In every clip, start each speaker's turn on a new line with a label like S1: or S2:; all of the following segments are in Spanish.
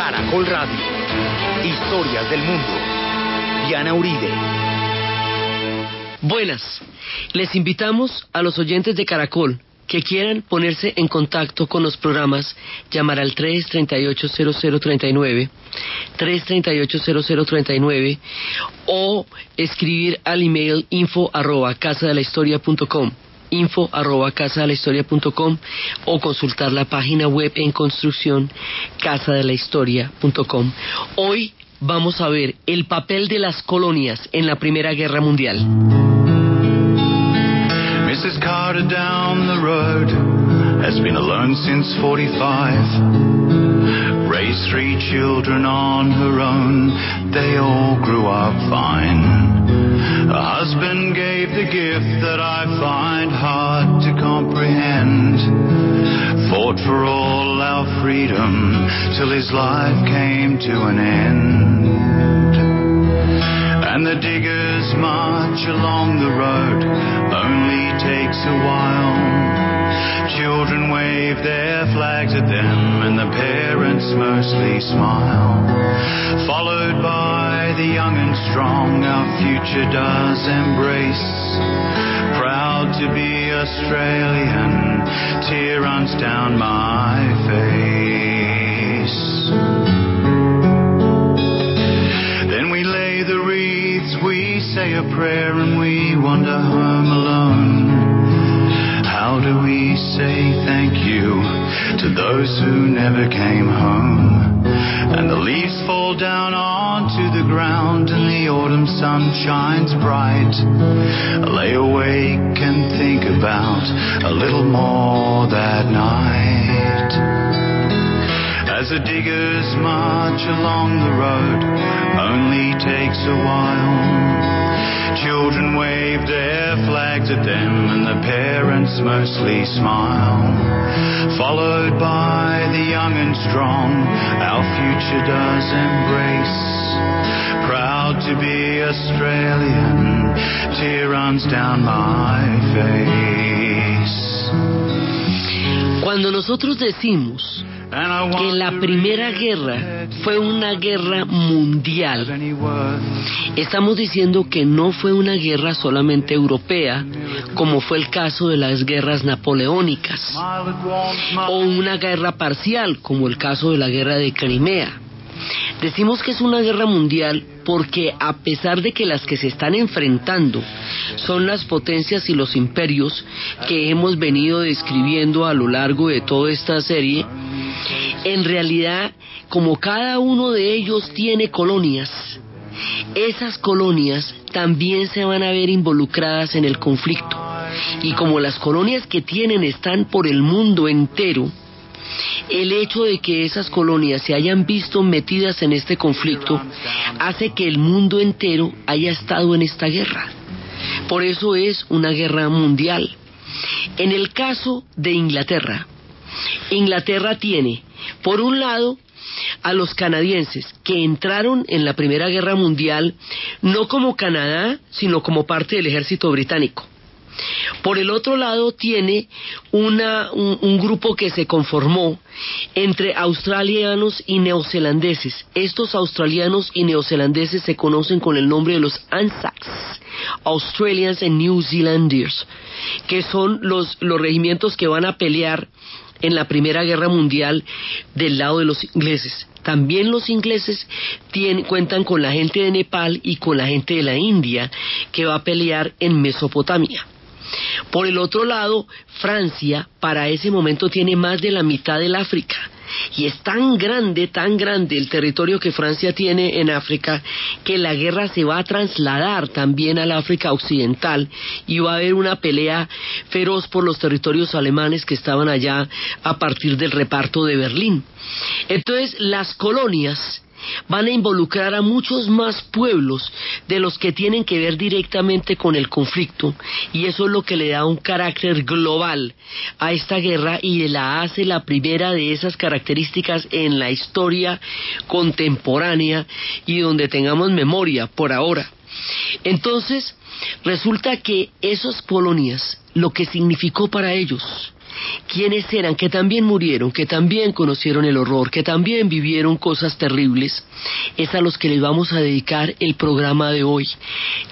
S1: Caracol Radio. Historias del mundo. Diana Uribe.
S2: Buenas. Les invitamos a los oyentes de Caracol que quieran ponerse en contacto con los programas, llamar al 338-0039, 338-0039 o escribir al email info arroba casa info arroba casa de la historia punto com, o consultar la página web en construcción casa de la historia punto com. Hoy vamos a ver el papel de las colonias en la Primera Guerra Mundial.
S3: Mrs. Carter down the road has been alone since 45. Raised three children on her own, they all grew up fine. Her husband gave the gift that I find hard to comprehend. Fought for all our freedom till his life came to an end. And the diggers march along the road, only takes a while. Children wave their flags at them, and the parents mostly smile. Followed by the young and strong, our future does embrace. Proud to be Australian, tear runs down my face. Then we lay the wreaths, we say a prayer, and we wander home alone. How do we say thank you to those who never came home? And the leaves fall down onto the ground, and the autumn sun shines bright. I lay awake and think about a little more that night. As the diggers march along the road, only takes a while. Children wave their flags at them, and the parents mostly smile. Followed by the young and strong, our future does embrace. Proud to be Australian, tear runs down my face.
S2: Cuando nosotros decimos que la Primera Guerra fue una guerra mundial, estamos diciendo que no fue una guerra solamente europea, como fue el caso de las guerras napoleónicas, o una guerra parcial, como el caso de la guerra de Crimea. Decimos que es una guerra mundial porque a pesar de que las que se están enfrentando son las potencias y los imperios que hemos venido describiendo a lo largo de toda esta serie, en realidad como cada uno de ellos tiene colonias, esas colonias también se van a ver involucradas en el conflicto. Y como las colonias que tienen están por el mundo entero, el hecho de que esas colonias se hayan visto metidas en este conflicto hace que el mundo entero haya estado en esta guerra. Por eso es una guerra mundial. En el caso de Inglaterra, Inglaterra tiene, por un lado, a los canadienses que entraron en la Primera Guerra Mundial no como Canadá, sino como parte del ejército británico. Por el otro lado tiene una, un, grupo que se conformó entre australianos y neozelandeses. Estos australianos y neozelandeses se conocen con el nombre de los ANZACs, Australians and New Zealanders, que son los, los regimientos que van a pelear en la Primera Guerra Mundial del lado de los ingleses. También los ingleses tienen, cuentan con la gente de Nepal y con la gente de la India que va a pelear en Mesopotamia. Por el otro lado, Francia para ese momento tiene más de la mitad del África. Y es tan grande, tan grande el territorio que Francia tiene en África que la guerra se va a trasladar también al África Occidental y va a haber una pelea feroz por los territorios alemanes que estaban allá a partir del reparto de Berlín. Entonces, las colonias van a involucrar a muchos más pueblos de los que tienen que ver directamente con el conflicto y eso es lo que le da un carácter global a esta guerra y la hace la primera de esas características en la historia contemporánea y donde tengamos memoria por ahora. Entonces, resulta que esas colonias, lo que significó para ellos quiénes eran, que también murieron, que también conocieron el horror, que también vivieron cosas terribles, es a los que les vamos a dedicar el programa de hoy,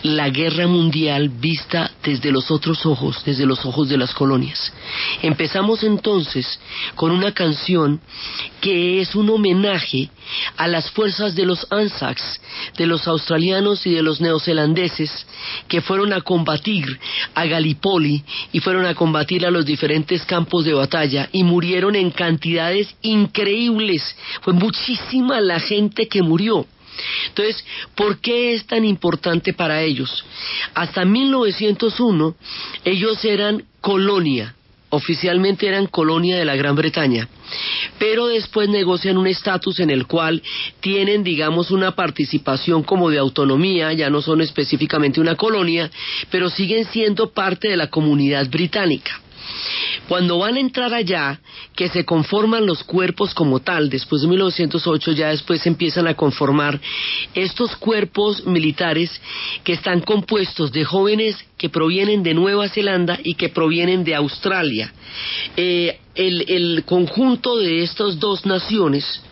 S2: la guerra mundial vista desde los otros ojos, desde los ojos de las colonias. Empezamos entonces con una canción que es un homenaje a las fuerzas de los Anzacs, de los australianos y de los neozelandeses, que fueron a combatir a Gallipoli y fueron a combatir a los diferentes campos de batalla y murieron en cantidades increíbles. Fue muchísima la gente que murió. Entonces, ¿por qué es tan importante para ellos? Hasta 1901 ellos eran colonia oficialmente eran colonia de la Gran Bretaña, pero después negocian un estatus en el cual tienen, digamos, una participación como de autonomía, ya no son específicamente una colonia, pero siguen siendo parte de la comunidad británica. Cuando van a entrar allá, que se conforman los cuerpos como tal, después de 1908 ya después empiezan a conformar estos cuerpos militares que están compuestos de jóvenes que provienen de Nueva Zelanda y que provienen de Australia. Eh, el, el conjunto de estas dos naciones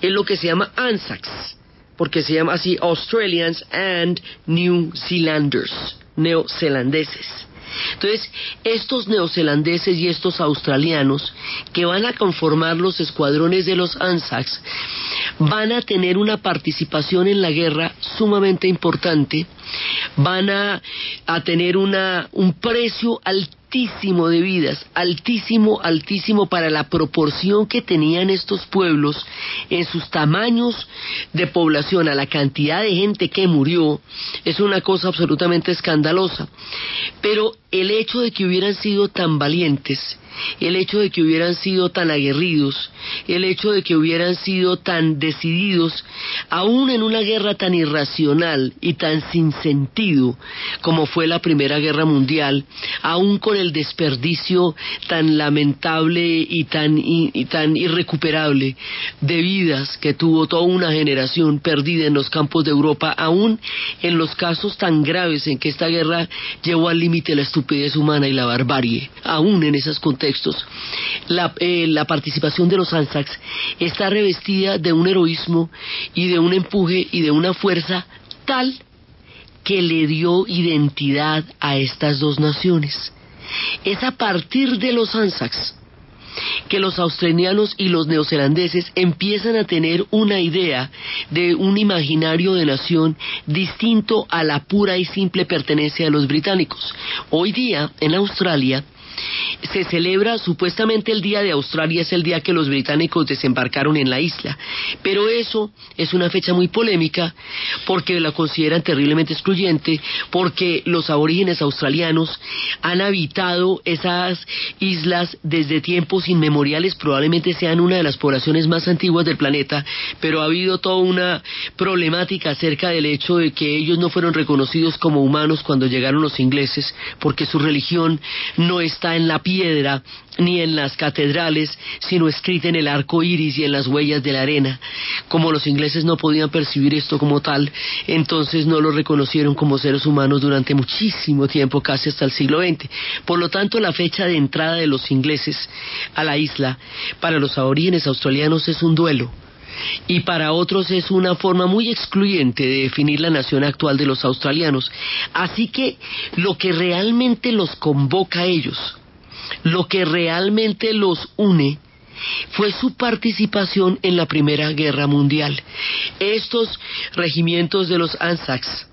S2: es lo que se llama ANZACs, porque se llama así Australians and New Zealanders, neozelandeses. Entonces, estos neozelandeses y estos australianos que van a conformar los escuadrones de los ANZACs van a tener una participación en la guerra sumamente importante, van a, tener un precio altísimo de vidas, altísimo, altísimo para la proporción que tenían estos pueblos en sus tamaños de población, a la cantidad de gente que murió, es una cosa absolutamente escandalosa. Pero el hecho de que hubieran sido tan valientes, el hecho de que hubieran sido tan aguerridos, el hecho de que hubieran sido tan decididos, aún en una guerra tan irracional y tan sin sentido como fue la Primera Guerra Mundial, aún con el desperdicio tan lamentable y tan, y tan irrecuperable de vidas que tuvo toda una generación perdida en los campos de Europa, aún en los casos tan graves en que esta guerra llevó al límite la estupidez humana y la barbarie, aún en esas textos, eh, la, participación de los Anzacs está revestida de un heroísmo y de un empuje y de una fuerza tal que le dio identidad a estas dos naciones. Es a partir de los Anzacs que los australianos y los neozelandeses empiezan a tener una idea de un imaginario de nación distinto a la pura y simple pertenencia de los británicos. Hoy día, en Australia, se celebra supuestamente el día de Australia, es el día que los británicos desembarcaron en la isla, pero eso es una fecha muy polémica porque la consideran terriblemente excluyente, porque los aborígenes australianos han habitado esas islas desde tiempos inmemoriales, probablemente sean una de las poblaciones más antiguas del planeta, pero ha habido toda una problemática acerca del hecho de que ellos no fueron reconocidos como humanos cuando llegaron los ingleses, porque su religión no está en la piedra ni en las catedrales, sino escrita en el arco iris y en las huellas de la arena. Como los ingleses no podían percibir esto como tal, entonces no lo reconocieron como seres humanos durante muchísimo tiempo, casi hasta el siglo XX. Por lo tanto, la fecha de entrada de los ingleses a la isla para los aborígenes australianos es un duelo y para otros es una forma muy excluyente de definir la nación actual de los australianos. Así que lo que realmente los convoca a ellos lo que realmente los une fue su participación en la Primera Guerra Mundial. Estos regimientos de los Anzacs,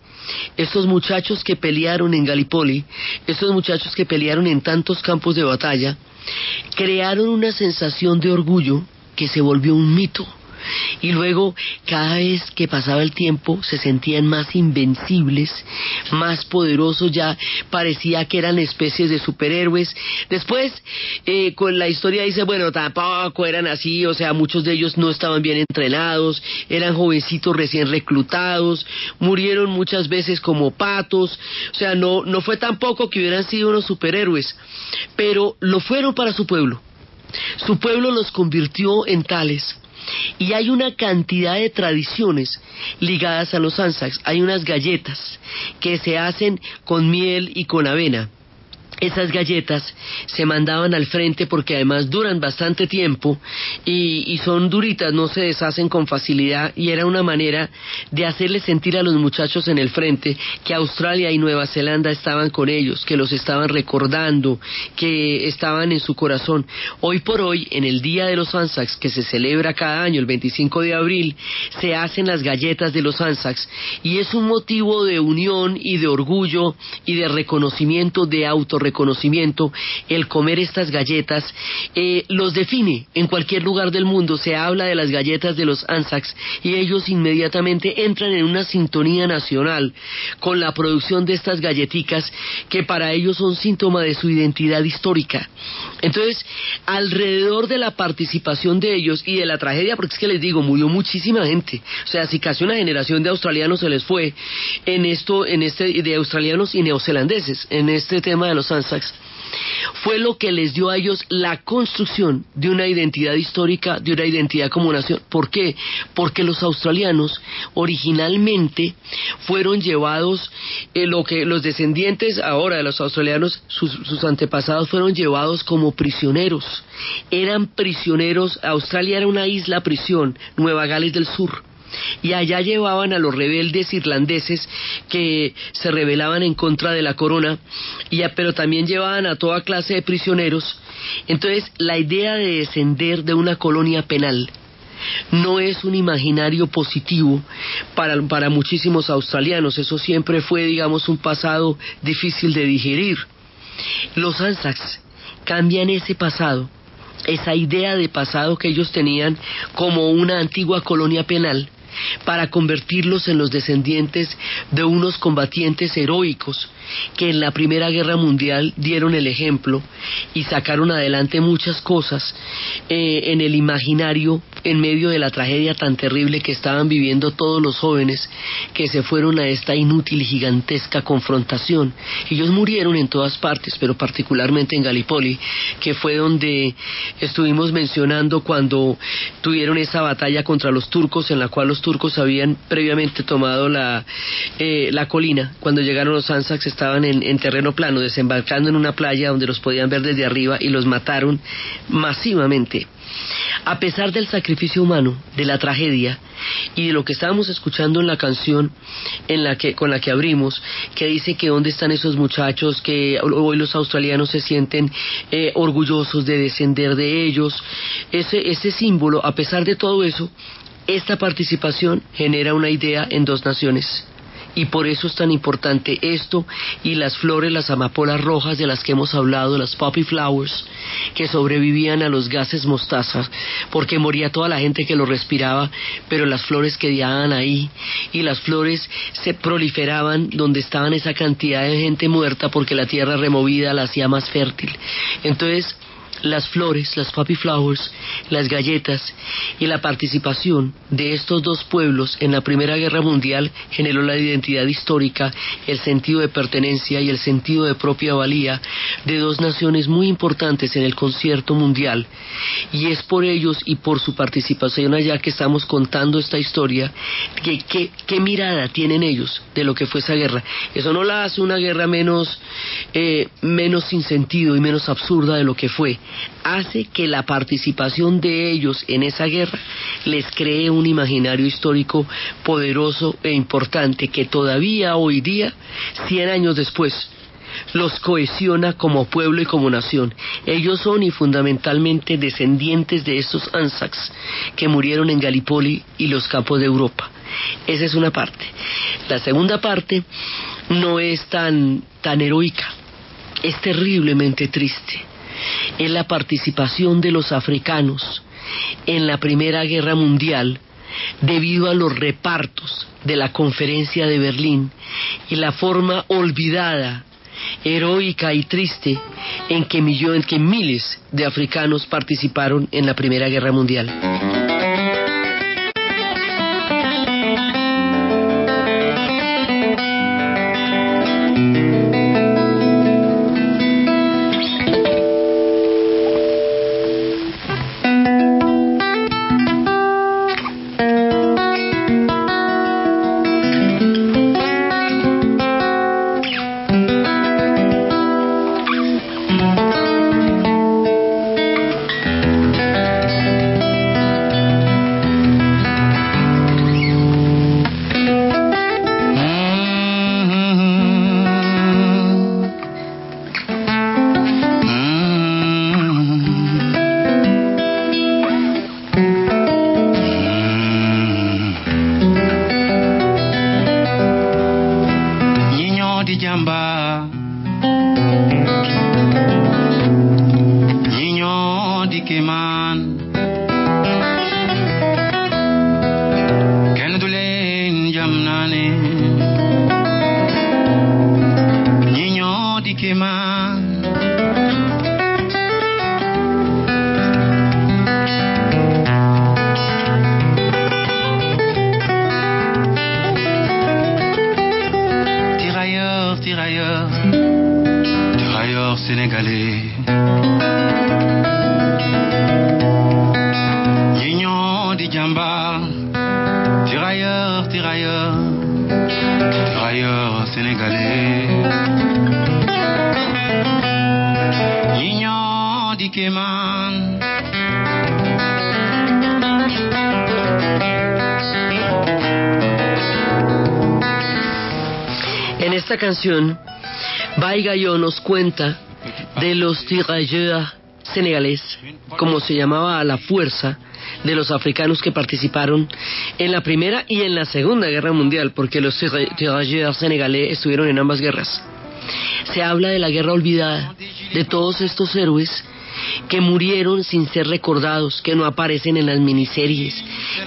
S2: estos muchachos que pelearon en Gallipoli, estos muchachos que pelearon en tantos campos de batalla, crearon una sensación de orgullo que se volvió un mito y luego cada vez que pasaba el tiempo se sentían más invencibles, más poderosos, ya parecía que eran especies de superhéroes. Después, eh, con la historia dice, bueno, tampoco eran así, o sea, muchos de ellos no estaban bien entrenados, eran jovencitos recién reclutados, murieron muchas veces como patos, o sea, no, no fue tampoco que hubieran sido unos superhéroes, pero lo fueron para su pueblo. Su pueblo los convirtió en tales. Y hay una cantidad de tradiciones ligadas a los Anzacs. Hay unas galletas que se hacen con miel y con avena esas galletas se mandaban al frente porque además duran bastante tiempo y, son duritas, no se deshacen con facilidad y era una manera de hacerle sentir a los muchachos en el frente que Australia y Nueva Zelanda estaban con ellos, que los estaban recordando, que estaban en su corazón. Hoy por hoy, en el Día de los Anzacs, que se celebra cada año, el 25 de abril, se hacen las galletas de los Anzacs y es un motivo de unión y de orgullo y de reconocimiento, de autorreconocimiento, el comer estas galletas eh, los define en cualquier lugar del mundo. Se habla de las galletas de los Anzacs y ellos inmediatamente entran en una sintonía nacional con la producción de estas galleticas que para ellos son síntoma de su identidad histórica. Entonces, alrededor de la participación de ellos y de la tragedia, porque es que les digo, murió muchísima gente. O sea, si casi una generación de australianos se les fue en esto, en este, de australianos y neozelandeses, en este tema de los Anzacs fue lo que les dio a ellos la construcción de una identidad histórica, de una identidad como nación. ¿Por qué? Porque los australianos originalmente fueron llevados, eh, lo que los descendientes ahora de los australianos, sus, sus antepasados fueron llevados como prisioneros. Eran prisioneros, Australia era una isla prisión, Nueva Gales del Sur y allá llevaban a los rebeldes irlandeses que se rebelaban en contra de la corona, y pero también llevaban a toda clase de prisioneros. Entonces, la idea de descender de una colonia penal no es un imaginario positivo para, para muchísimos australianos, eso siempre fue, digamos, un pasado difícil de digerir. Los Anzacs cambian ese pasado esa idea de pasado que ellos tenían como una antigua colonia penal para convertirlos en los descendientes de unos combatientes heroicos que en la Primera Guerra Mundial dieron el ejemplo y sacaron adelante muchas cosas eh, en el imaginario en medio de la tragedia tan terrible que estaban viviendo todos los jóvenes que se fueron a esta inútil y gigantesca confrontación. Ellos murieron en todas partes, pero particularmente en Gallipoli, que fue donde estuvimos mencionando cuando tuvieron esa batalla contra los turcos, en la cual los turcos habían previamente tomado la, eh, la colina. Cuando llegaron los Anzacs estaban en, en terreno plano, desembarcando en una playa donde los podían ver desde arriba y los mataron masivamente. A pesar del sacrificio humano, de la tragedia y de lo que estábamos escuchando en la canción en la que, con la que abrimos, que dice que dónde están esos muchachos, que hoy los australianos se sienten eh, orgullosos de descender de ellos, ese, ese símbolo, a pesar de todo eso, esta participación genera una idea en dos naciones y por eso es tan importante esto y las flores, las amapolas rojas de las que hemos hablado, las poppy flowers, que sobrevivían a los gases mostaza, porque moría toda la gente que lo respiraba, pero las flores quedaban ahí y las flores se proliferaban donde estaban esa cantidad de gente muerta porque la tierra removida la hacía más fértil. Entonces, las flores, las poppy flowers, las galletas y la participación de estos dos pueblos en la Primera Guerra Mundial generó la identidad histórica, el sentido de pertenencia y el sentido de propia valía de dos naciones muy importantes en el concierto mundial. Y es por ellos y por su participación allá que estamos contando esta historia, que, qué mirada tienen ellos de lo que fue esa guerra. Eso no la hace una guerra menos, eh, menos sin sentido y menos absurda de lo que fue hace que la participación de ellos en esa guerra les cree un imaginario histórico poderoso e importante que todavía hoy día, cien años después, los cohesiona como pueblo y como nación. Ellos son y fundamentalmente descendientes de estos Anzacs que murieron en Gallipoli y los campos de Europa. Esa es una parte. La segunda parte no es tan, tan heroica, es terriblemente triste es la participación de los africanos en la Primera Guerra Mundial debido a los repartos de la Conferencia de Berlín y la forma olvidada, heroica y triste en que, en que miles de africanos participaron en la Primera Guerra Mundial. Canción, Baigayo nos cuenta de los tirailleurs senegalés, como se llamaba a la fuerza de los africanos que participaron en la Primera y en la Segunda Guerra Mundial, porque los tirailleurs senegalés estuvieron en ambas guerras. Se habla de la guerra olvidada, de todos estos héroes que murieron sin ser recordados, que no aparecen en las miniseries,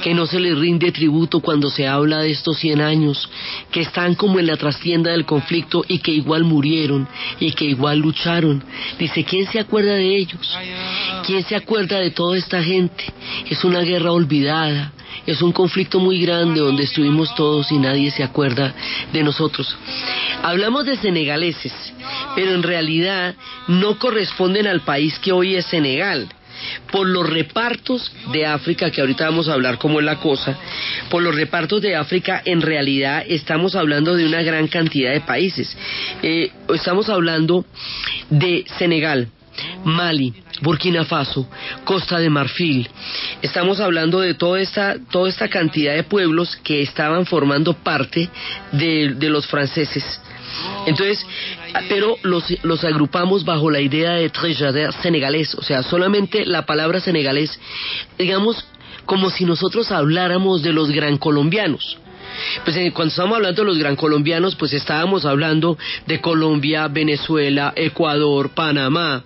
S2: que no se les rinde tributo cuando se habla de estos 100 años, que están como en la trastienda del conflicto y que igual murieron y que igual lucharon. Dice, ¿quién se acuerda de ellos? ¿Quién se acuerda de toda esta gente? Es una guerra olvidada, es un conflicto muy grande donde estuvimos todos y nadie se acuerda de nosotros. Hablamos de senegaleses, pero en realidad no corresponden al país que hoy es Senegal por los repartos de África, que ahorita vamos a hablar cómo es la cosa, por los repartos de África en realidad estamos hablando de una gran cantidad de países. Eh, estamos hablando de Senegal, Mali, Burkina Faso, Costa de Marfil. Estamos hablando de toda esta, toda esta cantidad de pueblos que estaban formando parte de, los franceses. Entonces, pero los, los agrupamos bajo la idea de Trejader senegalés, o sea, solamente la palabra senegalés, digamos, como si nosotros habláramos de los gran colombianos. Pues eh, cuando estamos hablando de los gran colombianos, pues estábamos hablando de Colombia, Venezuela, Ecuador, Panamá,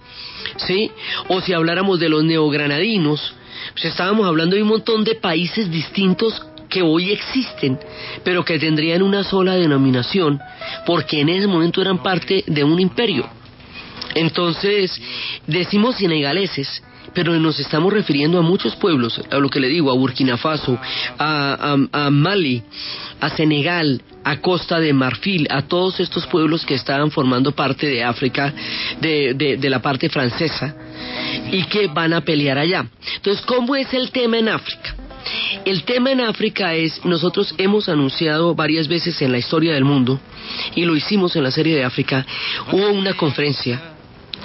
S2: ¿sí? O si habláramos de los neogranadinos, pues estábamos hablando de un montón de países distintos que hoy existen, pero que tendrían una sola denominación, porque en ese momento eran parte de un imperio. Entonces, decimos senegaleses, pero nos estamos refiriendo a muchos pueblos, a lo que le digo, a Burkina Faso, a, Mali, a Senegal, a Costa de Marfil, a todos estos pueblos que estaban formando parte de África, de, de, de la parte francesa, y que van a pelear allá. Entonces, ¿cómo es el tema en África? El tema en África es, nosotros hemos anunciado varias veces en la historia del mundo, y lo hicimos en la serie de África, hubo una conferencia,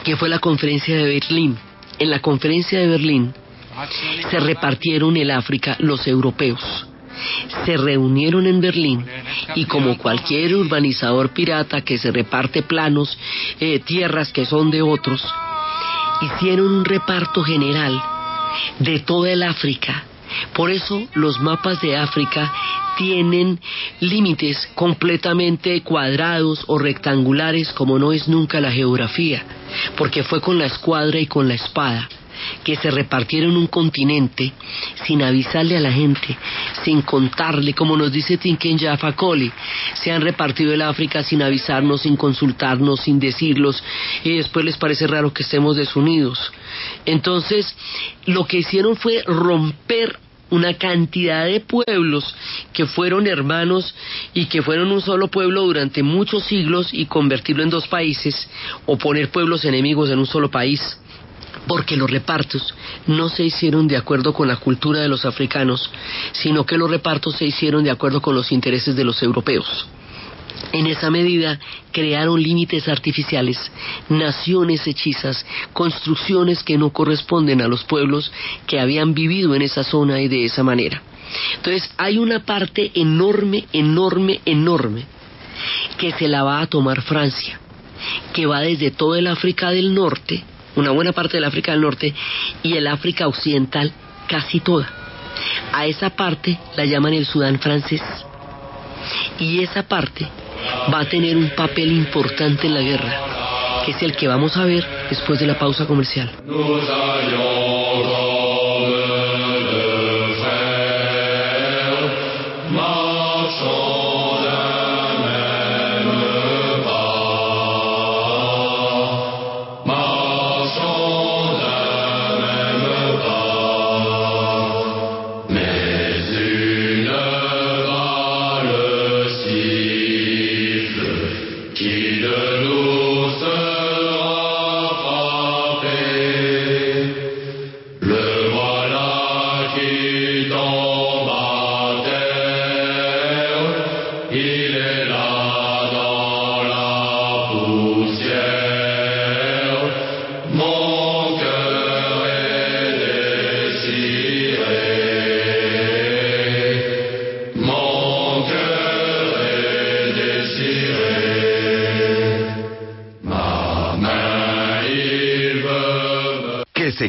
S2: que fue la conferencia de Berlín. En la conferencia de Berlín se repartieron el África los europeos. Se reunieron en Berlín y como cualquier urbanizador pirata que se reparte planos, eh, tierras que son de otros, hicieron un reparto general de toda el África por eso los mapas de África tienen límites completamente cuadrados o rectangulares como no es nunca la geografía, porque fue con la escuadra y con la espada que se repartieron un continente sin avisarle a la gente, sin contarle, como nos dice Tinken Jaffa se han repartido el África sin avisarnos, sin consultarnos, sin decirlos, y después les parece raro que estemos desunidos. Entonces, lo que hicieron fue romper una cantidad de pueblos que fueron hermanos y que fueron un solo pueblo durante muchos siglos y convertirlo en dos países o poner pueblos enemigos en un solo país porque los repartos no se hicieron de acuerdo con la cultura de los africanos, sino que los repartos se hicieron de acuerdo con los intereses de los europeos. En esa medida crearon límites artificiales, naciones hechizas, construcciones que no corresponden a los pueblos que habían vivido en esa zona y de esa manera. Entonces hay una parte enorme, enorme, enorme que se la va a tomar Francia, que va desde todo el África del Norte, una buena parte del África del Norte, y el África Occidental casi toda. A esa parte la llaman el Sudán francés. Y esa parte va a tener un papel importante en la guerra, que es el que vamos a ver después de la pausa comercial.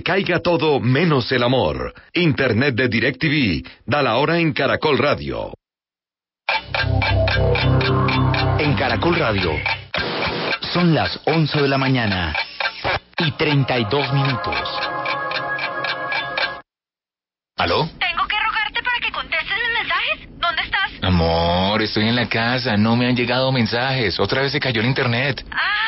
S4: Caiga todo menos el amor. Internet de DirecTV. Da la hora en Caracol Radio.
S1: En Caracol Radio. Son las 11 de la mañana y 32 minutos. ¿Aló?
S5: Tengo que rogarte para que contestes mis mensajes. ¿Dónde estás?
S6: Amor, estoy en la casa. No me han llegado mensajes. Otra vez se cayó el internet.
S5: Ah,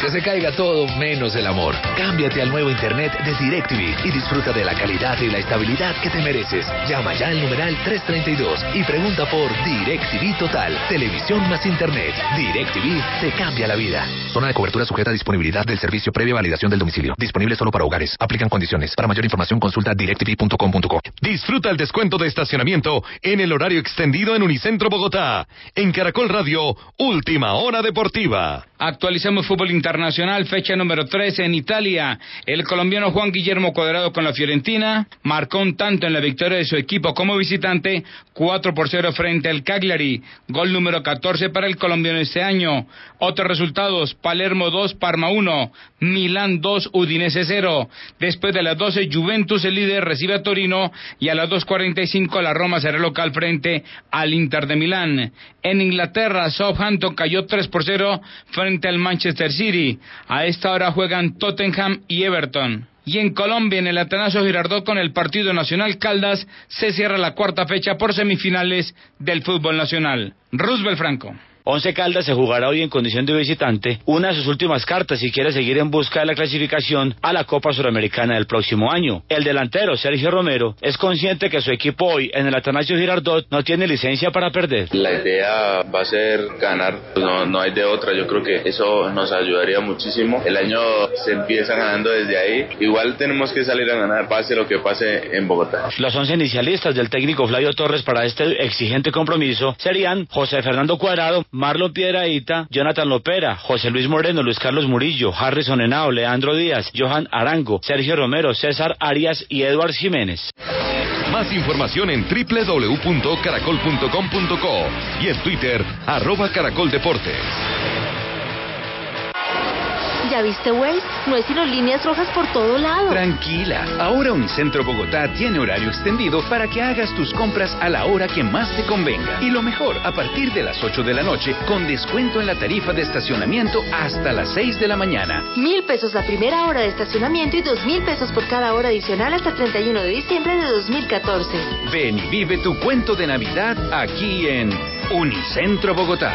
S1: Que se caiga todo menos el amor. Cámbiate al nuevo internet de DirecTV y disfruta de la calidad y la estabilidad que te mereces. Llama ya al numeral 332 y pregunta por DirecTV Total. Televisión más internet. DirecTV te cambia la vida.
S7: Zona de cobertura sujeta a disponibilidad del servicio previa validación del domicilio. Disponible solo para hogares. Aplican condiciones. Para mayor información consulta directv.com.co.
S4: Disfruta el descuento de estacionamiento en el horario extendido en Unicentro Bogotá. En Caracol Radio, Última Hora Deportiva.
S8: Actualizamos fútbol internacional, fecha número 13 en Italia. El colombiano Juan Guillermo Cuadrado con la Fiorentina marcó un tanto en la victoria de su equipo como visitante, 4 por 0 frente al Cagliari. Gol número 14 para el colombiano este año. Otros resultados, Palermo 2, Parma 1, Milán 2, Udinese 0. Después de las 12, Juventus, el líder, recibe a Torino y a las 2.45 la Roma será local frente al Inter de Milán. En Inglaterra, Southampton cayó 3 por 0 frente al Manchester City. A esta hora juegan Tottenham y Everton. Y en Colombia, en el Atanasio Girardot con el Partido Nacional Caldas, se cierra la cuarta fecha por semifinales del fútbol nacional. Roosevelt Franco.
S9: Once Caldas se jugará hoy en condición de visitante, una de sus últimas cartas si quiere seguir en busca de la clasificación a la Copa Suramericana del próximo año. El delantero Sergio Romero es consciente que su equipo hoy en el Atanasio Girardot no tiene licencia para perder.
S10: La idea va a ser ganar, no, no hay de otra, yo creo que eso nos ayudaría muchísimo. El año se empieza ganando desde ahí, igual tenemos que salir a ganar pase lo que pase en Bogotá.
S9: Los once inicialistas del técnico Flavio Torres para este exigente compromiso serían José Fernando Cuadrado, Marlon Piedraíta, Jonathan Lopera, José Luis Moreno, Luis Carlos Murillo, Harrison Henao, Leandro Díaz, Johan Arango, Sergio Romero, César Arias y Edward Jiménez.
S4: Más información en www.caracol.com.co y en Twitter, arroba Caracol Deportes.
S11: ¿Ya viste, Waze? No es sino líneas rojas por todo lado.
S12: Tranquila, ahora Unicentro Bogotá tiene horario extendido para que hagas tus compras a la hora que más te convenga. Y lo mejor, a partir de las 8 de la noche, con descuento en la tarifa de estacionamiento hasta las 6 de la mañana.
S11: Mil pesos la primera hora de estacionamiento y dos mil pesos por cada hora adicional hasta el 31 de diciembre de 2014.
S12: Ven y vive tu cuento de Navidad aquí en Unicentro Bogotá.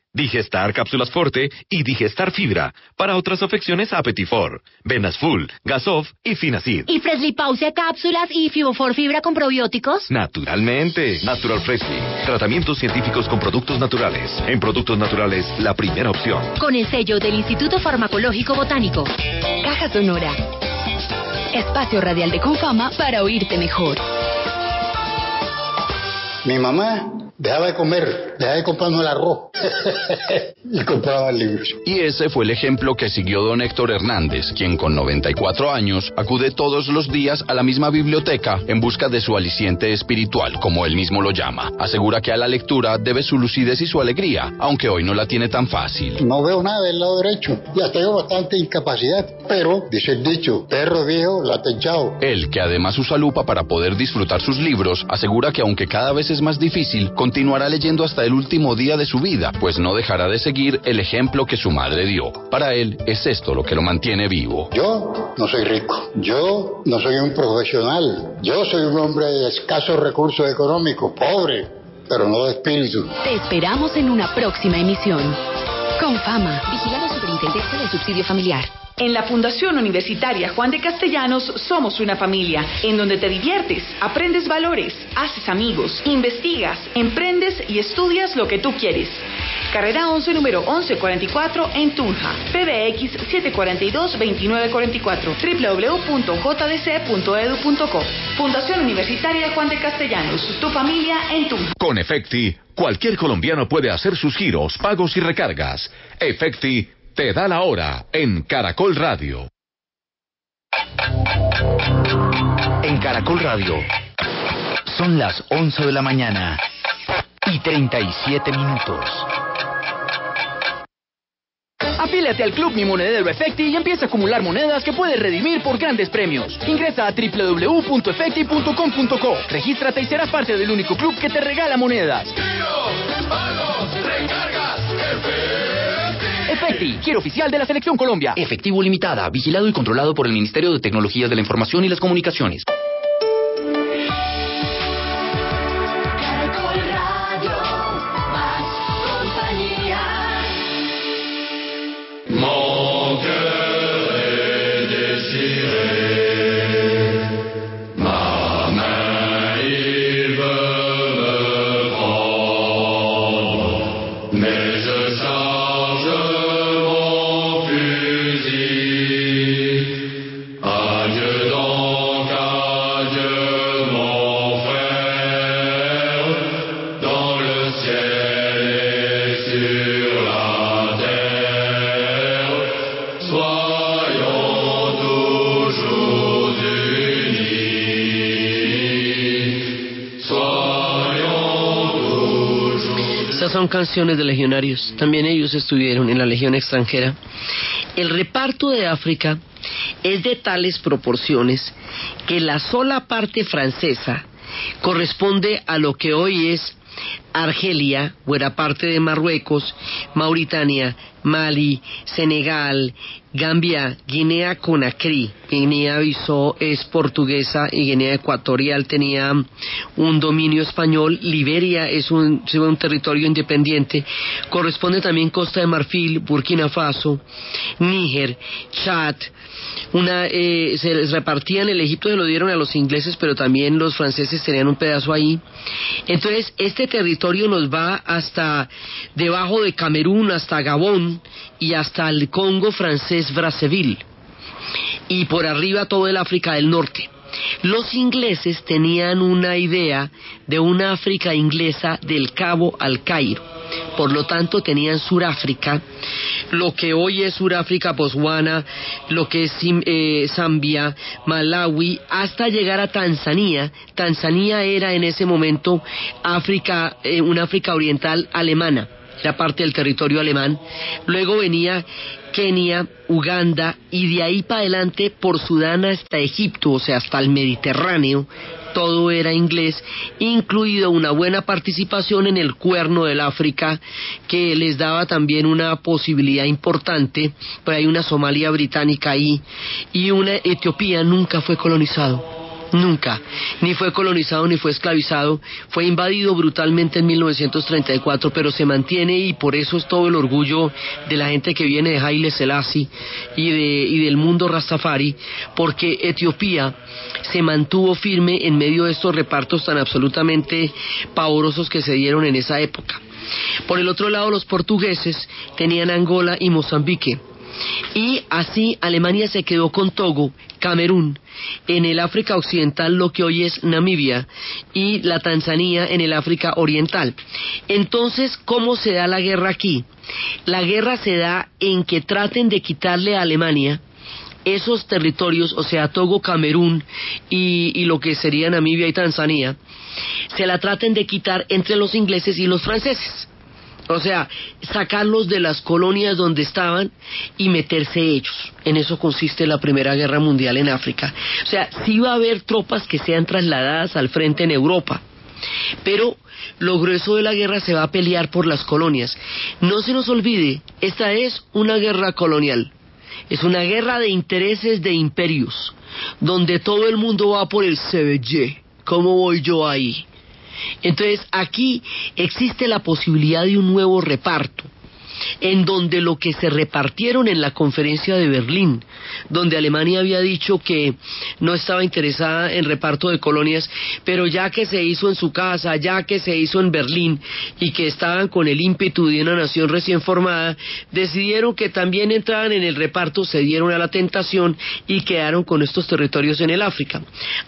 S4: Digestar Cápsulas Forte y Digestar Fibra. Para otras afecciones, Apetifor, Venas Full, Gasof y Finacid.
S11: ¿Y Freshly Pause cápsulas y Fibofor Fibra con probióticos?
S4: Naturalmente. Natural Freshly. Tratamientos científicos con productos naturales. En productos naturales, la primera opción.
S11: Con el sello del Instituto Farmacológico Botánico.
S13: Caja Sonora. Espacio radial de Confama para oírte mejor.
S14: Mi mamá dejaba de comer, dejaba de comprarnos el arroz y compraba libros.
S15: Y ese fue el ejemplo que siguió don Héctor Hernández, quien con 94 años acude todos los días a la misma biblioteca en busca de su aliciente espiritual, como él mismo lo llama. Asegura que a la lectura debe su lucidez y su alegría, aunque hoy no la tiene tan fácil.
S14: No veo nada del lado derecho, ya tengo bastante incapacidad, pero, dice el dicho, perro viejo, la techao.
S15: Él, que además usa lupa para poder disfrutar sus libros, asegura que aunque cada vez es más difícil, continuará leyendo hasta el último día de su vida, pues no dejará de seguir el ejemplo que su madre dio. Para él es esto lo que lo mantiene vivo.
S14: Yo no soy rico, yo no soy un profesional, yo soy un hombre de escasos recursos económicos, pobre, pero no de espíritu.
S13: Te esperamos en una próxima emisión. Con fama, vigilado Superintendencia del Subsidio Familiar.
S16: En la Fundación Universitaria Juan de Castellanos somos una familia en donde te diviertes, aprendes valores, haces amigos, investigas, emprendes y estudias lo que tú quieres. Carrera 11, número 1144 en Tunja. PBX 742-2944. www.jdc.edu.co. Fundación Universitaria Juan de Castellanos. Tu familia en Tunja.
S17: Con Efecti, cualquier colombiano puede hacer sus giros, pagos y recargas. Efecti te da la hora en Caracol Radio.
S18: En Caracol Radio son las 11 de la mañana y 37 minutos.
S19: Afíliate al Club Mi Monedero Efecti y empieza a acumular monedas que puedes redimir por grandes premios. Ingresa a www.efecti.com.co. Regístrate y serás parte del único club que te regala monedas. Efecti, giro oficial de la Selección Colombia.
S7: Efectivo Limitada, vigilado y controlado por el Ministerio de Tecnologías de la Información y las Comunicaciones.
S2: Son canciones de legionarios. También ellos estuvieron en la legión extranjera. El reparto de África es de tales proporciones que la sola parte francesa corresponde a lo que hoy es Argelia, buena parte de Marruecos, Mauritania, Mali, Senegal, Gambia, Guinea Conakry, Guinea-Bissau es portuguesa y Guinea Ecuatorial tenía un dominio español, Liberia es un, un territorio independiente, corresponde también Costa de Marfil, Burkina Faso, Níger, Chad, una, eh, se repartían, el Egipto se lo dieron a los ingleses, pero también los franceses tenían un pedazo ahí. Entonces, este territorio nos va hasta debajo de Camerún, hasta Gabón y hasta el Congo francés Brazzaville. Y por arriba todo el África del Norte. Los ingleses tenían una idea de una África inglesa del Cabo al Cairo. Por lo tanto, tenían Suráfrica, lo que hoy es Suráfrica, Botswana, lo que es eh, Zambia, Malawi, hasta llegar a Tanzania. Tanzania era en ese momento África, eh, una África oriental alemana, era parte del territorio alemán. Luego venía Kenia, Uganda y de ahí para adelante por Sudán hasta Egipto, o sea, hasta el Mediterráneo, todo era inglés, incluido una buena participación en el cuerno del África, que les daba también una posibilidad importante, pero hay una Somalia británica ahí, y una Etiopía nunca fue colonizado. Nunca, ni fue colonizado ni fue esclavizado, fue invadido brutalmente en 1934, pero se mantiene y por eso es todo el orgullo de la gente que viene de Haile Selassie y, de, y del mundo Rastafari, porque Etiopía se mantuvo firme en medio de estos repartos tan absolutamente pavorosos que se dieron en esa época. Por el otro lado, los portugueses tenían Angola y Mozambique. Y así Alemania se quedó con Togo, Camerún, en el África Occidental, lo que hoy es Namibia, y la Tanzania en el África Oriental. Entonces, ¿cómo se da la guerra aquí? La guerra se da en que traten de quitarle a Alemania esos territorios, o sea, Togo, Camerún y, lo que sería Namibia y Tanzania, se la traten de quitar entre los ingleses y los franceses. O sea, sacarlos de las colonias donde estaban y meterse ellos. En eso consiste la Primera Guerra Mundial en África. O sea, sí va a haber tropas que sean trasladadas al frente en Europa. Pero lo grueso de la guerra se va a pelear por las colonias. No se nos olvide, esta es una guerra colonial. Es una guerra de intereses de imperios, donde todo el mundo va por el CBY. ¿Cómo voy yo ahí? Entonces aquí existe la posibilidad de un nuevo reparto, en donde lo que se repartieron en la conferencia de Berlín donde Alemania había dicho que no estaba interesada en reparto de colonias, pero ya que se hizo en su casa, ya que se hizo en Berlín y que estaban con el ímpetu de una nación recién formada, decidieron que también entraban en el reparto, se dieron a la tentación y quedaron con estos territorios en el África.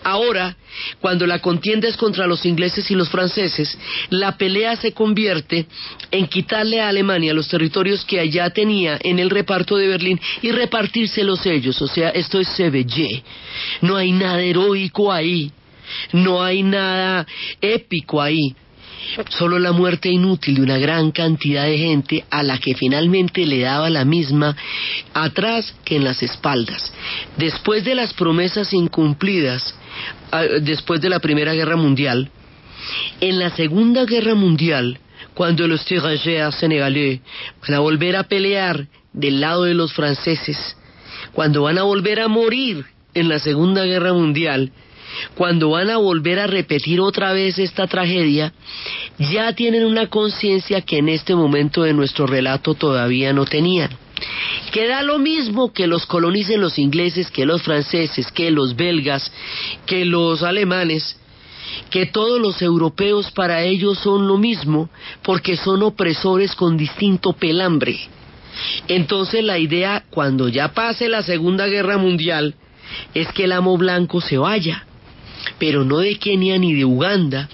S2: Ahora, cuando la contienda es contra los ingleses y los franceses, la pelea se convierte en quitarle a Alemania los territorios que allá tenía en el reparto de Berlín y repartírselos ellos. O sea, esto es CBG. No hay nada heroico ahí. No hay nada épico ahí. Solo la muerte inútil de una gran cantidad de gente a la que finalmente le daba la misma atrás que en las espaldas. Después de las promesas incumplidas, ah, después de la Primera Guerra Mundial, en la Segunda Guerra Mundial, cuando los tirageurs senegalés van a volver a pelear del lado de los franceses, cuando van a volver a morir en la Segunda Guerra Mundial, cuando van a volver a repetir otra vez esta tragedia, ya tienen una conciencia que en este momento de nuestro relato todavía no tenían. Que da lo mismo que los colonicen los ingleses, que los franceses, que los belgas, que los alemanes, que todos los europeos para ellos son lo mismo porque son opresores con distinto pelambre. Entonces la idea, cuando ya pase la Segunda Guerra Mundial, es que el amo blanco se vaya, pero no de Kenia ni de Uganda,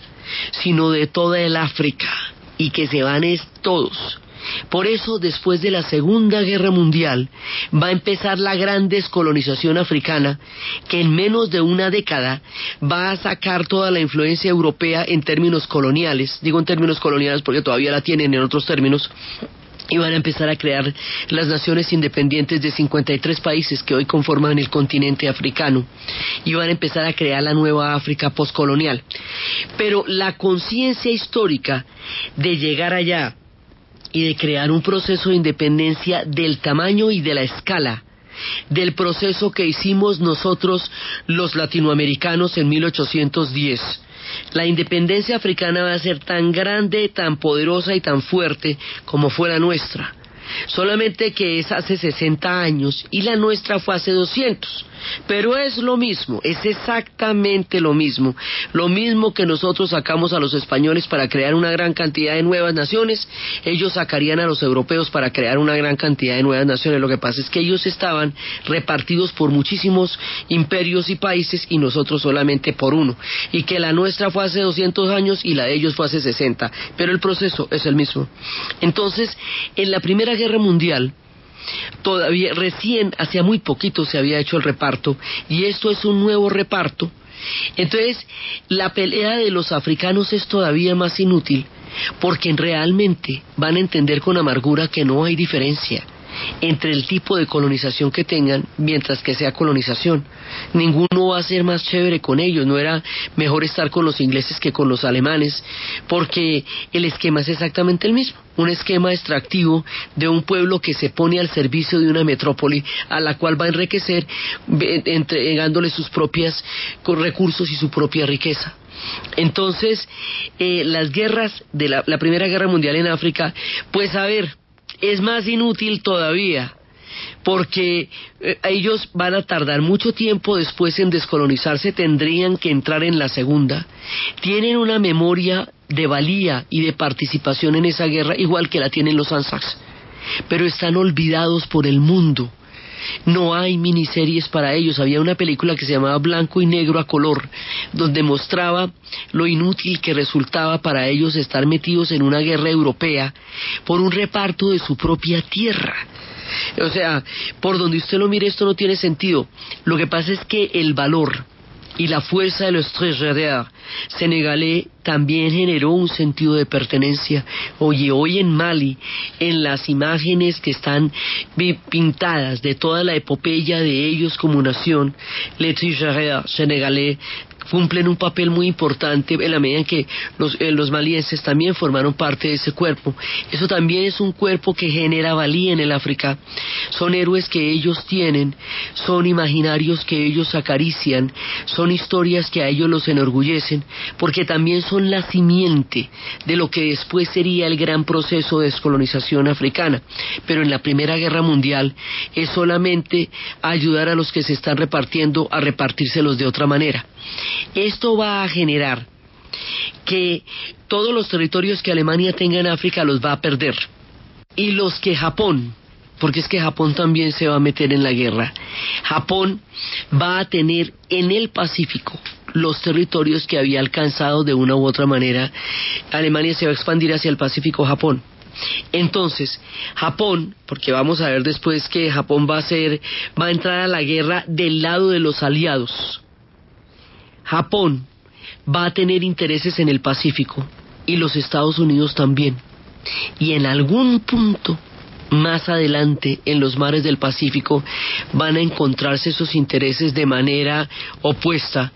S2: sino de toda el África, y que se van es todos. Por eso, después de la Segunda Guerra Mundial, va a empezar la gran descolonización africana, que en menos de una década va a sacar toda la influencia europea en términos coloniales, digo en términos coloniales porque todavía la tienen en otros términos, y van a empezar a crear las naciones independientes de 53 países que hoy conforman el continente africano. Y van a empezar a crear la nueva África postcolonial. Pero la conciencia histórica de llegar allá y de crear un proceso de independencia del tamaño y de la escala del proceso que hicimos nosotros los latinoamericanos en 1810. La independencia africana va a ser tan grande, tan poderosa y tan fuerte como fue la nuestra. Solamente que es hace 60 años y la nuestra fue hace 200. Pero es lo mismo, es exactamente lo mismo. Lo mismo que nosotros sacamos a los españoles para crear una gran cantidad de nuevas naciones, ellos sacarían a los europeos para crear una gran cantidad de nuevas naciones. Lo que pasa es que ellos estaban repartidos por muchísimos imperios y países y nosotros solamente por uno. Y que la nuestra fue hace 200 años y la de ellos fue hace 60. Pero el proceso es el mismo. Entonces, en la Primera Guerra Mundial, todavía recién hacía muy poquito se había hecho el reparto y esto es un nuevo reparto. Entonces la pelea de los africanos es todavía más inútil porque realmente van a entender con amargura que no hay diferencia entre el tipo de colonización que tengan mientras que sea colonización. Ninguno va a ser más chévere con ellos, no era mejor estar con los ingleses que con los alemanes, porque el esquema es exactamente el mismo, un esquema extractivo de un pueblo que se pone al servicio de una metrópoli a la cual va a enriquecer entregándole sus propios recursos y su propia riqueza. Entonces, eh, las guerras de la, la Primera Guerra Mundial en África, pues a ver, es más inútil todavía porque eh, ellos van a tardar mucho tiempo después en descolonizarse, tendrían que entrar en la segunda. Tienen una memoria de valía y de participación en esa guerra igual que la tienen los Anzacs, pero están olvidados por el mundo. No hay miniseries para ellos. Había una película que se llamaba Blanco y Negro a color, donde mostraba lo inútil que resultaba para ellos estar metidos en una guerra europea por un reparto de su propia tierra. O sea, por donde usted lo mire, esto no tiene sentido. Lo que pasa es que el valor y la fuerza de los trésoriers senegalés también generó un sentido de pertenencia. Oye, hoy en Mali, en las imágenes que están pintadas de toda la epopeya de ellos como nación, les trésoriers senegalés cumplen un papel muy importante en la medida en que los, eh, malienses también formaron parte de ese cuerpo. Eso también es un cuerpo que genera valía en el África. Son héroes que ellos tienen, son imaginarios que ellos acarician, son son historias que a ellos los enorgullecen, porque también son la simiente de lo que después sería el gran proceso de descolonización africana. Pero en la Primera Guerra Mundial es solamente ayudar a los que se están repartiendo a repartírselos de otra manera. Esto va a generar que todos los territorios que Alemania tenga en África los va a perder. Y los que Japón, porque es que Japón también se va a meter en la guerra, Japón va a tener en el Pacífico los territorios que había alcanzado de una u otra manera. Alemania se va a expandir hacia el Pacífico Japón. Entonces, Japón, porque vamos a ver después que Japón va a ser, va a entrar a la guerra del lado de los aliados. Japón va a tener intereses en el Pacífico y los Estados Unidos también. Y en algún punto más adelante en los mares del Pacífico van a encontrarse esos intereses de manera opuesta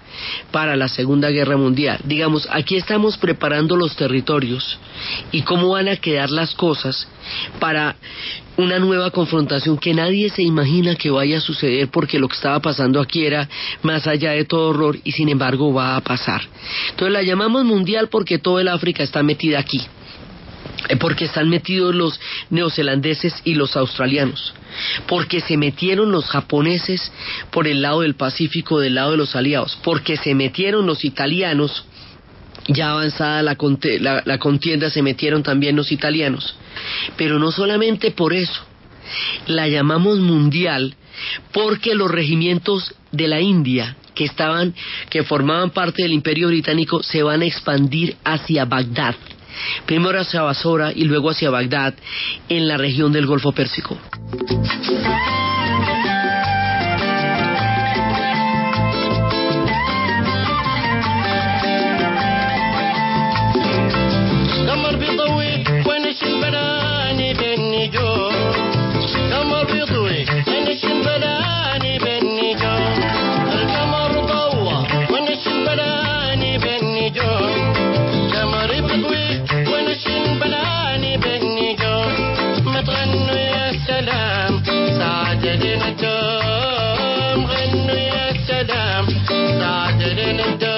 S2: para la Segunda Guerra Mundial. Digamos, aquí estamos preparando los territorios y cómo van a quedar las cosas para una nueva confrontación que nadie se imagina que vaya a suceder porque lo que estaba pasando aquí era más allá de todo horror y sin embargo va a pasar. Entonces la llamamos mundial porque todo el África está metida aquí. Eh, porque están metidos los neozelandeses y los australianos, porque se metieron los japoneses por el lado del Pacífico, del lado de los aliados, porque se metieron los italianos, ya avanzada la, la contienda, se metieron también los italianos, pero no solamente por eso, la llamamos mundial porque los regimientos de la India que estaban que formaban parte del Imperio británico se van a expandir hacia Bagdad primero hacia Basora y luego hacia Bagdad, en la región del Golfo Pérsico. La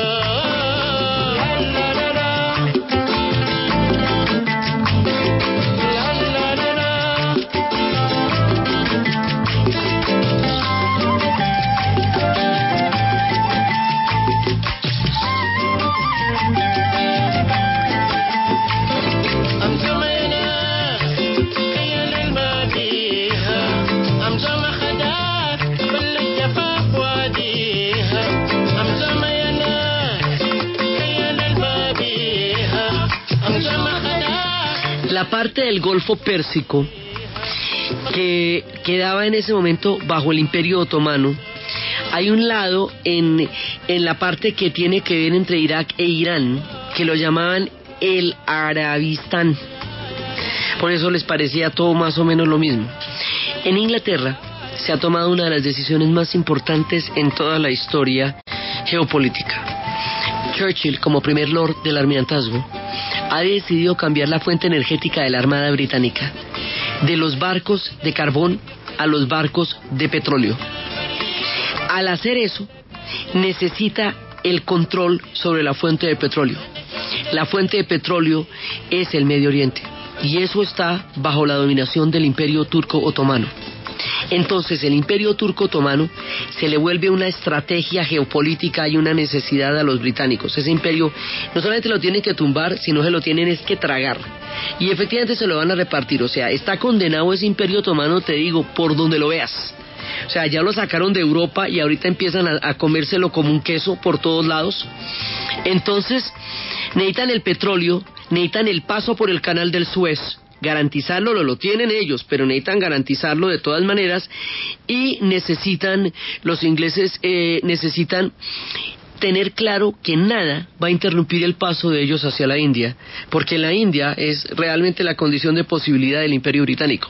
S2: parte del Golfo Pérsico que quedaba en ese momento bajo el Imperio Otomano, hay un lado en, en la parte que tiene que ver entre Irak e Irán, que lo llamaban el Arabistán. Por eso les parecía todo más o menos lo mismo. En Inglaterra se ha tomado una de las decisiones más importantes en toda la historia geopolítica. Churchill, como primer lord del almirantazgo, ha decidido cambiar la fuente energética de la Armada Británica, de los barcos de carbón a los barcos de petróleo. Al hacer eso, necesita el control sobre la fuente de petróleo. La fuente de petróleo es el Medio Oriente y eso está bajo la dominación del Imperio Turco Otomano. Entonces el imperio turco otomano se le vuelve una estrategia geopolítica y una necesidad a los británicos. Ese imperio no solamente lo tienen que tumbar, sino que lo tienen es que tragar. Y efectivamente se lo van a repartir. O sea, está condenado ese imperio otomano, te digo, por donde lo veas. O sea, ya lo sacaron de Europa y ahorita empiezan a, a comérselo como un queso por todos lados. Entonces, necesitan el petróleo, necesitan el paso por el canal del Suez, garantizarlo lo, tienen ellos, pero necesitan garantizarlo de todas maneras y necesitan, los ingleses eh, necesitan tener claro que nada va a interrumpir el paso de ellos hacia la India, porque la India es realmente la condición de posibilidad del imperio británico.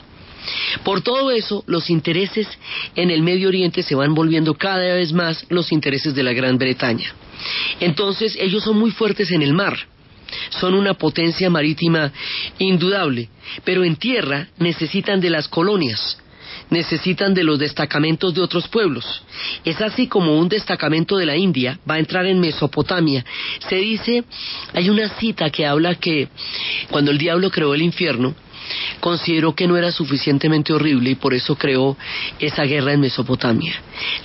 S2: Por todo eso, los intereses en el Medio Oriente se van volviendo cada vez más los intereses de la Gran Bretaña. Entonces, ellos son muy fuertes en el mar son una potencia marítima indudable, pero en tierra necesitan de las colonias. necesitan de los destacamentos de otros pueblos. Es así como un destacamento de la India va a entrar en Mesopotamia. Se dice, hay una cita que habla que cuando el diablo creó el infierno, consideró que no era suficientemente horrible y por eso creó esa guerra en Mesopotamia.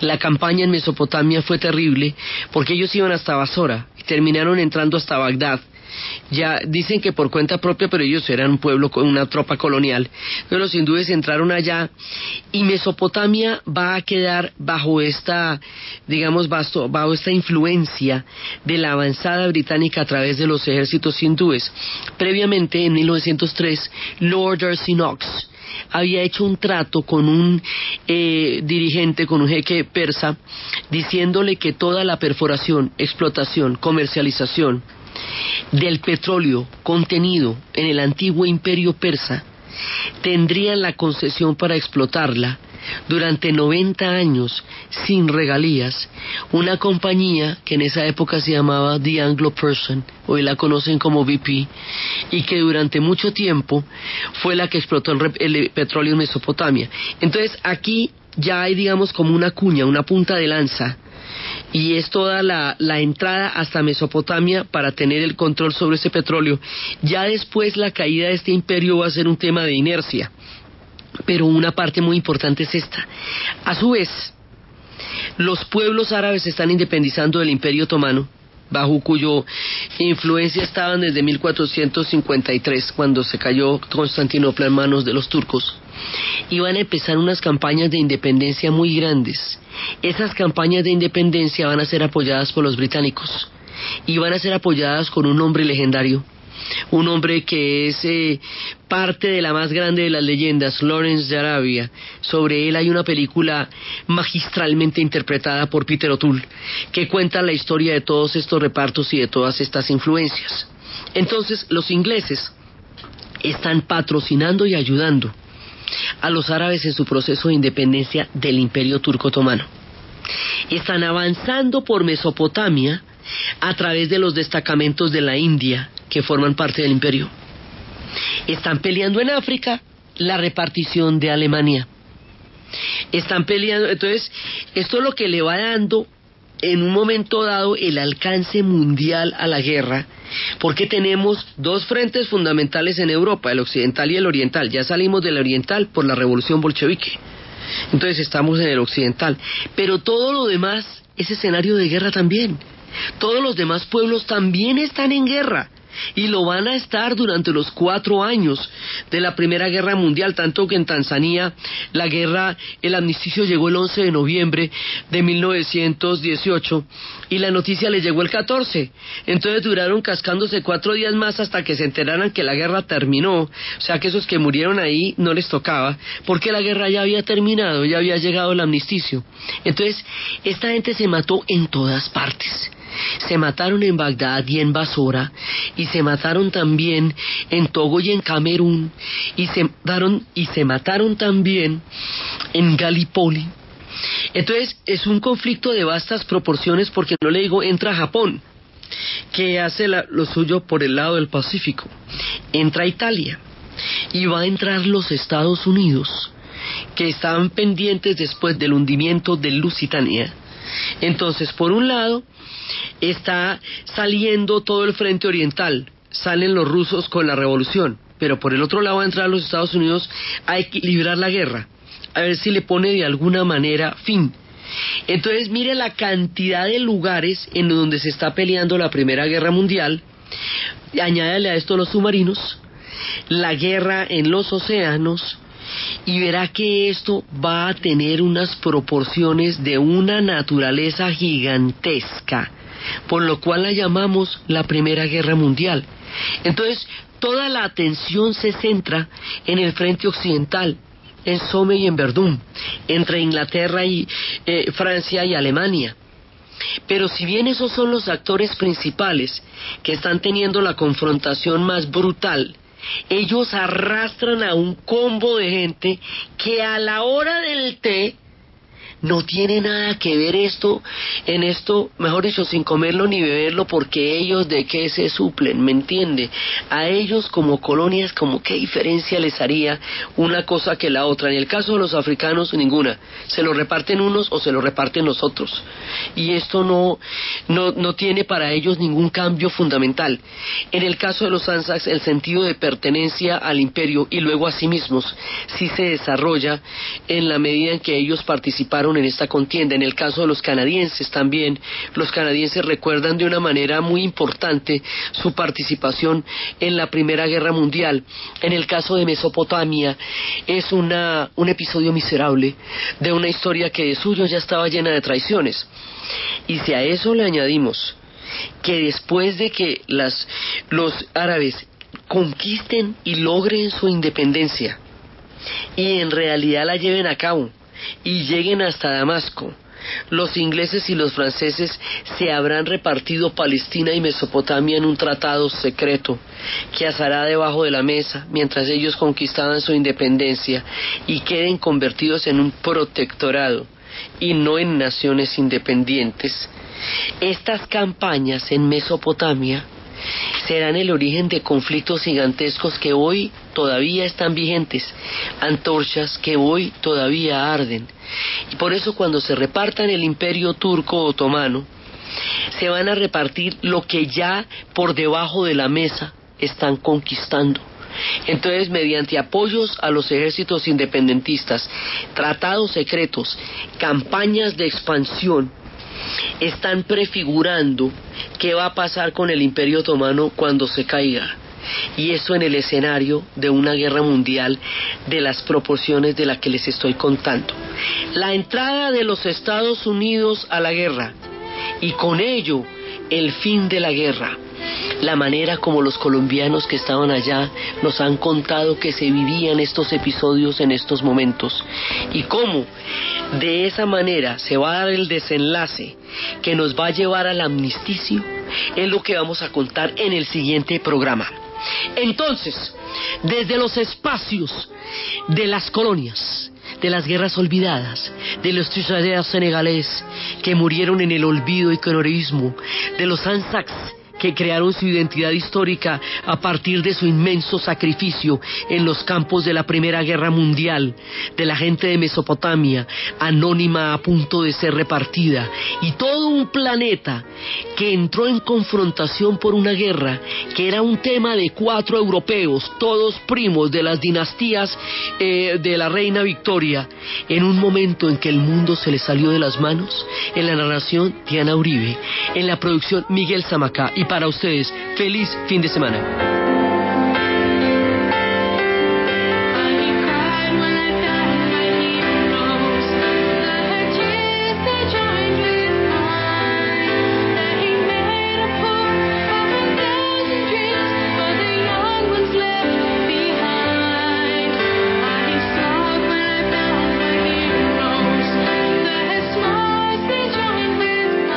S2: La campaña en Mesopotamia fue terrible porque ellos iban hasta Basora y terminaron entrando hasta Bagdad ya dicen que por cuenta propia, pero ellos eran un pueblo con una tropa colonial. Pero los hindúes entraron allá y Mesopotamia va a quedar bajo esta, digamos, bajo esta influencia de la avanzada británica a través de los ejércitos hindúes. Previamente, en 1903, Lord Darcy Knox había hecho un trato con un eh, dirigente, con un jeque persa, diciéndole que toda la perforación, explotación, comercialización, del petróleo contenido en el antiguo imperio persa tendrían la concesión para explotarla durante 90 años sin regalías una compañía que en esa época se llamaba The Anglo-Persian, hoy la conocen como BP, y que durante mucho tiempo fue la que explotó el, el petróleo en Mesopotamia. Entonces aquí ya hay digamos como una cuña, una punta de lanza y es toda la, entrada hasta Mesopotamia para tener el control sobre ese petróleo. Ya después la caída de este imperio va a ser un tema de inercia, pero una parte muy importante es esta. A su vez, los pueblos árabes se están independizando del imperio otomano, bajo cuyo influencia estaban desde 1453, cuando se cayó Constantinopla en manos de los turcos, y van a empezar unas campañas de independencia muy grandes. Esas campañas de independencia van a ser apoyadas por los británicos y van a ser apoyadas con un hombre legendario, un hombre que es eh, parte de la más grande de las leyendas, Lawrence de Arabia. Sobre él hay una película magistralmente interpretada por Peter O'Toole, que cuenta la historia de todos estos repartos y de todas estas influencias. Entonces, los ingleses están patrocinando y ayudando a los árabes en su proceso de independencia del imperio turco otomano. Están avanzando por Mesopotamia a través de los destacamentos de la India que forman parte del imperio. Están peleando en África la repartición de Alemania. Están peleando, entonces, esto es lo que le va dando en un momento dado el alcance mundial a la guerra, porque tenemos dos frentes fundamentales en Europa, el occidental y el oriental. Ya salimos del oriental por la revolución bolchevique. Entonces estamos en el occidental. Pero todo lo demás es escenario de guerra también. Todos los demás pueblos también están en guerra y lo van a estar durante los cuatro años de la Primera Guerra Mundial, tanto que en Tanzania la guerra, el amnisticio llegó el 11 de noviembre de 1918 y la noticia les llegó el 14. Entonces duraron cascándose cuatro días más hasta que se enteraran que la guerra terminó, o sea que esos que murieron ahí no les tocaba, porque la guerra ya había terminado, ya había llegado el amnisticio. Entonces, esta gente se mató en todas partes. Se mataron en Bagdad y en Basora, y se mataron también en Togo y en Camerún, y se mataron, y se mataron también en Gallipoli. Entonces es un conflicto de vastas proporciones porque no le digo entra Japón, que hace lo suyo por el lado del Pacífico, entra Italia y va a entrar los Estados Unidos, que estaban pendientes después del hundimiento de Lusitania. Entonces, por un lado, está saliendo todo el frente oriental, salen los rusos con la revolución, pero por el otro lado va a entrar los Estados Unidos a equilibrar la guerra, a ver si le pone de alguna manera fin. Entonces mire la cantidad de lugares en donde se está peleando la Primera Guerra Mundial, añádale a esto los submarinos, la guerra en los océanos, y verá que esto va a tener unas proporciones de una naturaleza gigantesca por lo cual la llamamos la Primera Guerra Mundial. Entonces, toda la atención se centra en el frente occidental, en Somme y en Verdún, entre Inglaterra y eh, Francia y Alemania. Pero si bien esos son los actores principales que están teniendo la confrontación más brutal, ellos arrastran a un combo de gente que a la hora del té no tiene nada que ver esto en esto, mejor dicho, sin comerlo ni beberlo, porque ellos de qué se suplen, ¿me entiende? A ellos como colonias, como qué diferencia les haría una cosa que la otra. En el caso de los africanos, ninguna. Se lo reparten unos o se lo reparten nosotros. Y esto no, no, no tiene para ellos ningún cambio fundamental. En el caso de los Anzacs, el sentido de pertenencia al imperio y luego a sí mismos sí se desarrolla en la medida en que ellos participaron en esta contienda. En el caso de los canadienses también, los canadienses recuerdan de una manera muy importante su participación en la Primera Guerra Mundial. En el caso de Mesopotamia, es una, un episodio miserable de una historia que de suyo ya estaba llena de traiciones. Y si a eso le añadimos que después de que las, los árabes conquisten y logren su independencia y en realidad la lleven a cabo y lleguen hasta Damasco, los ingleses y los franceses se habrán repartido Palestina y Mesopotamia en un tratado secreto que asará debajo de la mesa mientras ellos conquistaban su independencia y queden convertidos en un protectorado y no en naciones independientes. Estas campañas en Mesopotamia serán el origen de conflictos gigantescos que hoy todavía están vigentes, antorchas que hoy todavía arden. Y por eso cuando se repartan el imperio turco otomano, se van a repartir lo que ya por debajo de la mesa están conquistando. Entonces, mediante apoyos a los ejércitos independentistas, tratados secretos, campañas de expansión, están prefigurando qué va a pasar con el imperio otomano cuando se caiga. Y eso en el escenario de una guerra mundial de las proporciones de la que les estoy contando. La entrada de los Estados Unidos a la guerra y con ello el fin de la guerra la manera como los colombianos que estaban allá nos han contado que se vivían estos episodios en estos momentos y cómo de esa manera se va a dar el desenlace que nos va a llevar al amnisticio es lo que vamos a contar en el siguiente programa. Entonces, desde los espacios de las colonias, de las guerras olvidadas, de los trisadeas senegalés que murieron en el olvido y colorismo, de los Anzacs que crearon su identidad histórica a partir de su inmenso sacrificio en los campos de la Primera Guerra Mundial, de la gente de Mesopotamia, anónima a punto de ser repartida, y todo un planeta que entró en confrontación por una guerra que era un tema de cuatro europeos, todos primos de las dinastías eh, de la reina Victoria, en un momento en que el mundo se le salió de las manos, en la narración Diana Uribe, en la producción Miguel Zamacá y para ustedes, feliz fin de semana.